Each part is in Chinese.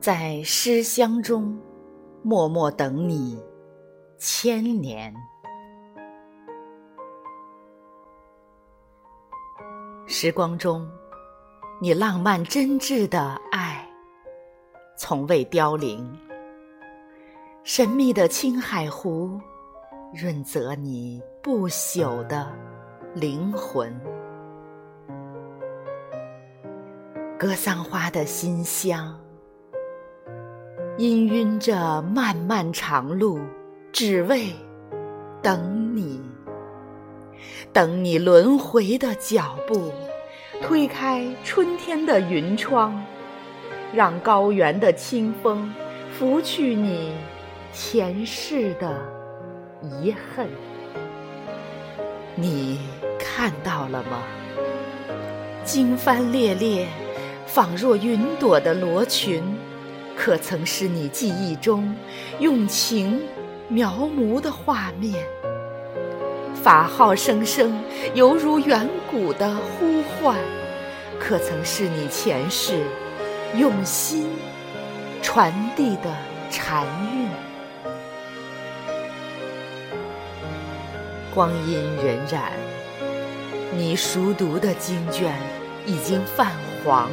在诗乡中，默默等你千年。时光中，你浪漫真挚的爱，从未凋零。神秘的青海湖，润泽你不朽的灵魂。格桑花的馨香。氤氲着漫漫长路，只为等你，等你轮回的脚步，推开春天的云窗，让高原的清风拂去你前世的遗恨。你看到了吗？经幡猎猎，仿若云朵的罗裙。可曾是你记忆中用情描摹的画面？法号声声，犹如远古的呼唤。可曾是你前世用心传递的禅韵？光阴荏苒，你熟读的经卷已经泛黄。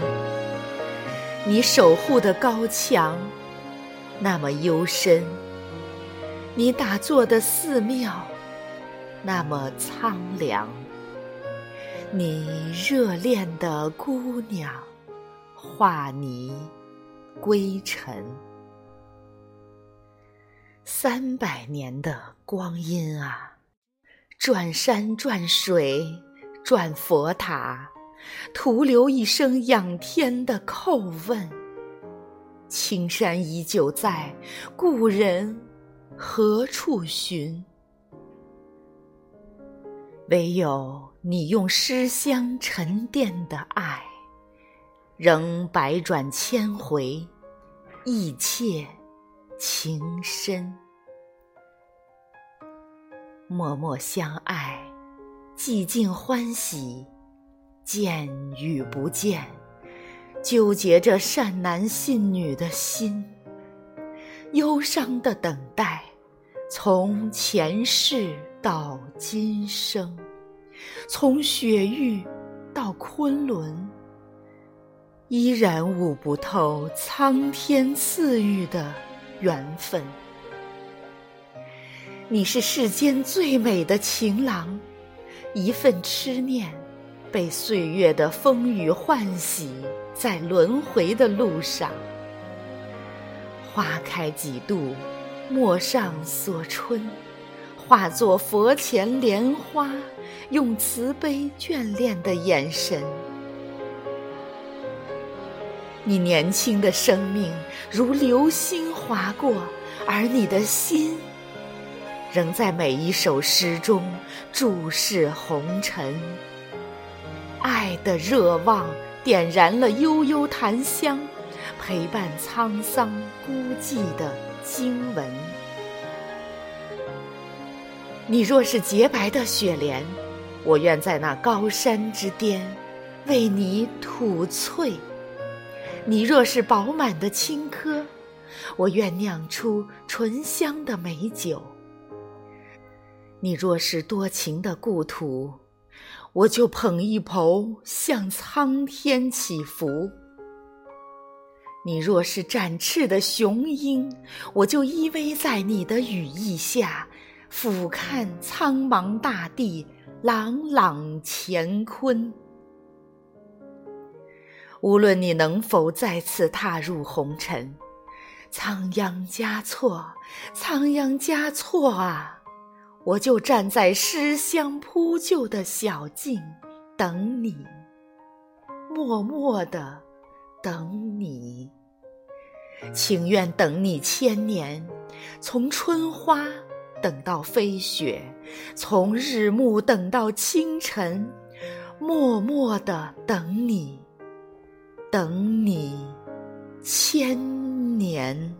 你守护的高墙，那么幽深；你打坐的寺庙，那么苍凉；你热恋的姑娘，化泥归尘。三百年的光阴啊，转山转水转佛塔。徒留一声仰天的叩问：青山依旧在，故人何处寻？唯有你用诗香沉淀的爱，仍百转千回，意切情深。默默相爱，寂静欢喜。见与不见，纠结着善男信女的心，忧伤的等待，从前世到今生，从雪域到昆仑，依然悟不透苍天赐予的缘分。你是世间最美的情郎，一份痴念。被岁月的风雨唤醒，在轮回的路上，花开几度，陌上锁春，化作佛前莲花，用慈悲眷恋的眼神。你年轻的生命如流星划过，而你的心，仍在每一首诗中注视红尘。爱的热望点燃了悠悠檀香，陪伴沧桑孤寂的经文。你若是洁白的雪莲，我愿在那高山之巅为你吐翠；你若是饱满的青稞，我愿酿出醇香的美酒；你若是多情的故土。我就捧一抔向苍天祈福。你若是展翅的雄鹰，我就依偎在你的羽翼下，俯瞰苍茫大地，朗朗乾坤。无论你能否再次踏入红尘，仓央嘉措，仓央嘉措啊！我就站在诗香铺就的小径，等你，默默的等你，情愿等你千年，从春花等到飞雪，从日暮等到清晨，默默的等你，等你千年。